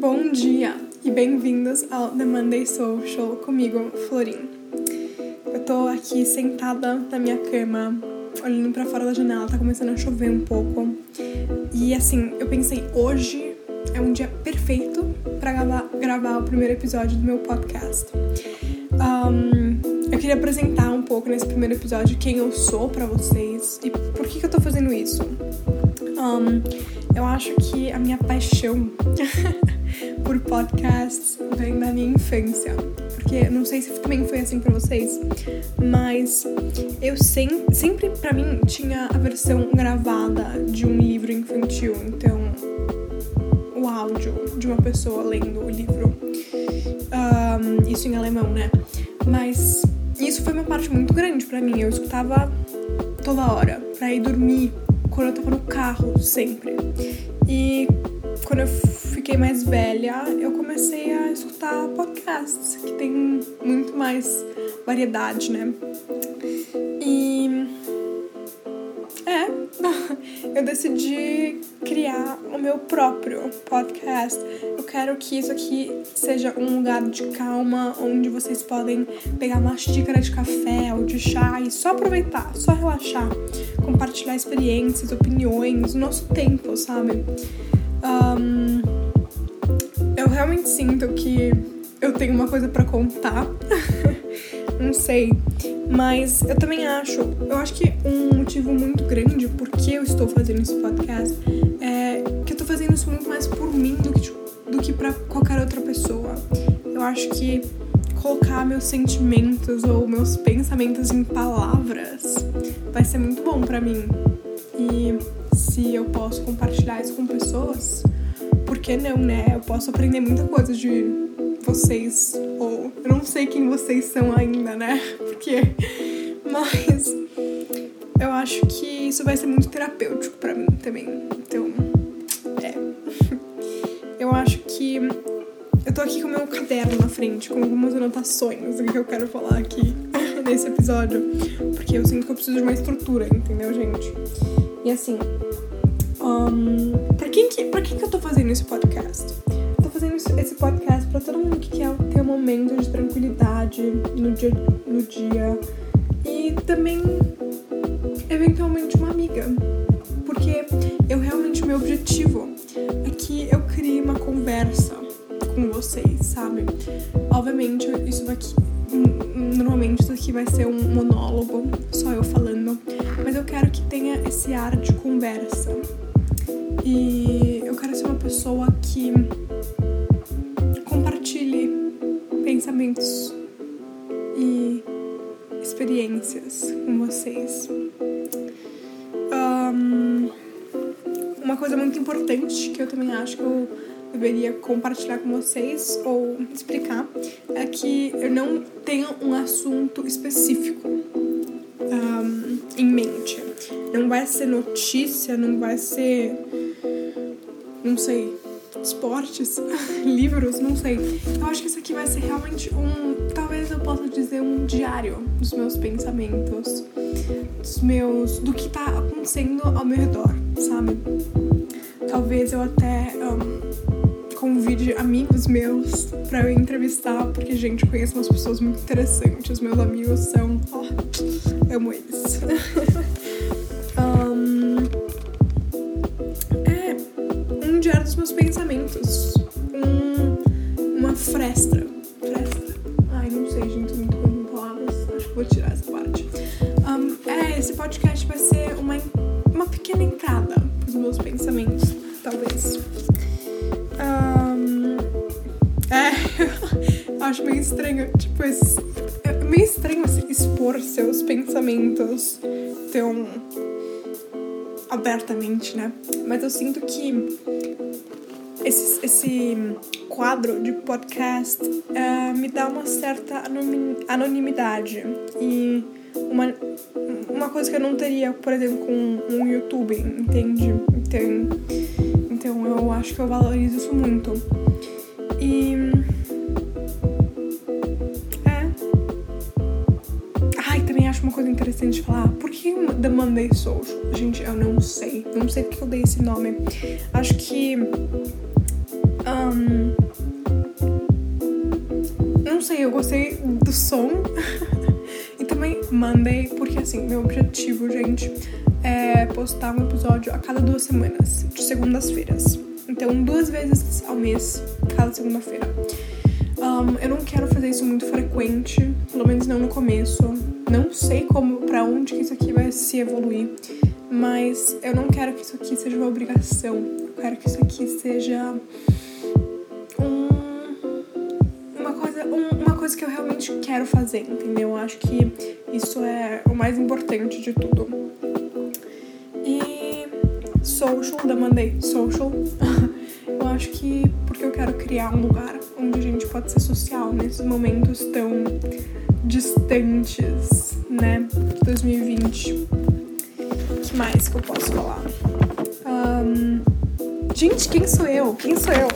Bom dia e bem-vindos ao The Monday Social comigo, Florin. Eu tô aqui sentada na minha cama, olhando para fora da janela, tá começando a chover um pouco. E assim, eu pensei, hoje é um dia perfeito para gravar, gravar o primeiro episódio do meu podcast. Um, eu queria apresentar um pouco nesse primeiro episódio quem eu sou para vocês e por que, que eu tô fazendo isso. Um, eu acho que a minha paixão por podcasts vem da minha infância. Porque não sei se também foi assim para vocês, mas eu sem, sempre para mim tinha a versão gravada de um livro infantil, então o áudio de uma pessoa lendo o livro. Um, isso em alemão, né? Mas isso foi uma parte muito grande para mim. Eu escutava toda hora para ir dormir, quando eu tava no carro, sempre. E quando eu fiquei mais velha, eu comecei a escutar podcasts, que tem muito mais variedade, né? E. É, eu decidi criar o meu próprio podcast. Eu quero que isso aqui seja um lugar de calma, onde vocês podem pegar uma xícara de café ou de chá e só aproveitar, só relaxar, compartilhar experiências, opiniões, nosso tempo, sabe? Um, realmente sinto que eu tenho uma coisa para contar. Não sei. Mas eu também acho, eu acho que um motivo muito grande por que eu estou fazendo esse podcast é que eu tô fazendo isso muito mais por mim do que, do que pra qualquer outra pessoa. Eu acho que colocar meus sentimentos ou meus pensamentos em palavras vai ser muito bom para mim. E se eu posso compartilhar isso com pessoas, por que não, né? Eu posso aprender muita coisa de vocês, ou eu não sei quem vocês são ainda, né? Porque. Mas. Eu acho que isso vai ser muito terapêutico para mim também. Então. É. Eu acho que. Eu tô aqui com o meu caderno na frente, com algumas anotações do que eu quero falar aqui nesse episódio. Porque eu sinto que eu preciso de uma estrutura, entendeu, gente? E assim, um, pra, quem que, pra quem que eu tô fazendo esse podcast? Eu tô fazendo esse podcast pra todo mundo que quer ter um momento de tranquilidade no dia, no dia e também, eventualmente, uma amiga. Porque eu realmente, meu objetivo é que eu crie uma conversa com vocês, sabe? Obviamente, isso daqui normalmente isso aqui vai ser um monólogo, só eu falando, mas eu quero que tenha esse ar de conversa. E eu quero ser uma pessoa que compartilhe pensamentos e experiências com vocês. Um, uma coisa muito importante que eu também acho que eu deveria compartilhar com vocês ou explicar é que eu não tenho um assunto específico um, em mente. Não vai ser notícia, não vai ser. Não sei. Esportes, livros, não sei. Eu acho que isso aqui vai ser realmente um. Talvez eu possa dizer um diário dos meus pensamentos, dos meus. do que tá acontecendo ao meu redor, sabe? Talvez eu até. Um, convide amigos meus para eu entrevistar, porque, gente, eu conheço umas pessoas muito interessantes. Meus amigos são. Ó, oh, amo eles. vou tirar essa parte. Um, é, esse podcast vai ser uma, uma pequena entrada pros meus pensamentos, talvez. acho meio estranho, tipo, esse, é meio estranho assim, expor seus pensamentos tão abertamente, né? Mas eu sinto que esse, esse quadro de podcast uh, me dá uma certa anonimidade e uma, uma coisa que eu não teria, por exemplo, com um YouTube, entende? Então, então eu acho que eu valorizo isso muito. E acho uma coisa interessante de falar. Por que The Monday Social? Gente, eu não sei. Não sei porque eu dei esse nome. Acho que. Um, gostei do som. e também Monday, porque assim, meu objetivo, gente, é postar um episódio a cada duas semanas, de segundas-feiras. Então, duas vezes ao mês, cada segunda-feira. Um, eu não quero fazer isso muito frequente, pelo menos não no começo. Não sei como, para onde que isso aqui vai se evoluir, mas eu não quero que isso aqui seja uma obrigação. Eu quero que isso aqui seja um, uma coisa que eu realmente quero fazer, entendeu? Eu acho que isso é o mais importante de tudo. E social, da Monday Social. eu acho que porque eu quero criar um lugar onde a gente pode ser social nesses momentos tão distantes, né? 2020. O que mais que eu posso falar? Um, gente, quem sou eu? Quem sou eu?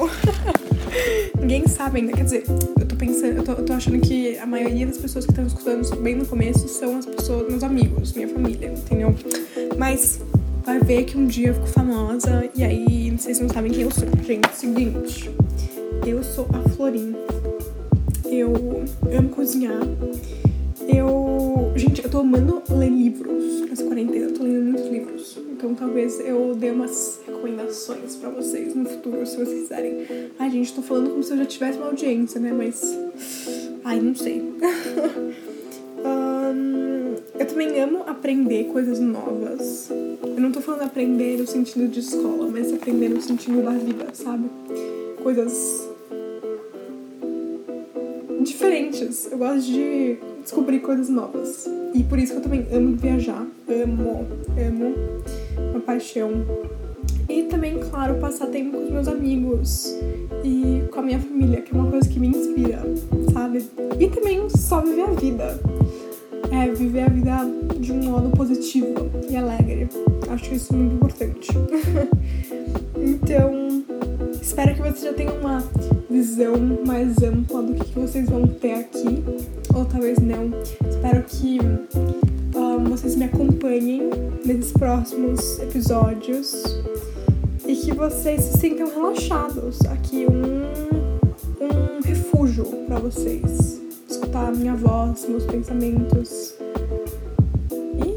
Ninguém sabe ainda. Quer dizer, eu tô pensando, eu tô, eu tô achando que a maioria das pessoas que estão escutando bem no começo são as pessoas, meus amigos, minha família, entendeu? Mas vai ver que um dia eu fico famosa e aí vocês não sabem quem eu sou. Gente, seguinte, eu sou a Florim. Eu amo cozinhar. Eu. Gente, eu tô amando ler livros nessa quarentena. Eu tô lendo muitos livros. Então talvez eu dê umas recomendações pra vocês no futuro, se vocês quiserem. Ai, gente, tô falando como se eu já tivesse uma audiência, né? Mas. Ai, não sei. Eu também amo aprender coisas novas. Eu não tô falando aprender no sentido de escola, mas aprender no sentido da vida, sabe? Coisas diferentes. Eu gosto de descobrir coisas novas. E por isso que eu também amo viajar. Amo, amo. Uma paixão. E também, claro, passar tempo com os meus amigos e com a minha família, que é uma coisa que me inspira, sabe? E também só viver a vida é viver a vida de um modo positivo e alegre. Acho isso muito importante. então, espero que vocês já tenham uma visão mais ampla do que vocês vão ter aqui, ou talvez não. Espero que um, vocês me acompanhem nesses próximos episódios e que vocês se sintam relaxados. Aqui um, um refúgio para vocês escutar a minha voz, meus pensamentos. E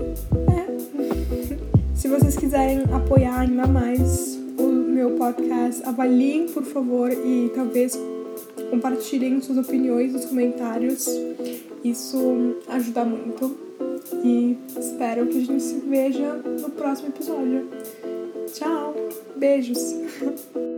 é. Se vocês quiserem apoiar ainda mais o meu podcast, avaliem por favor e talvez compartilhem suas opiniões nos comentários. Isso ajuda muito. E espero que a gente se veja no próximo episódio. Tchau! Beijos!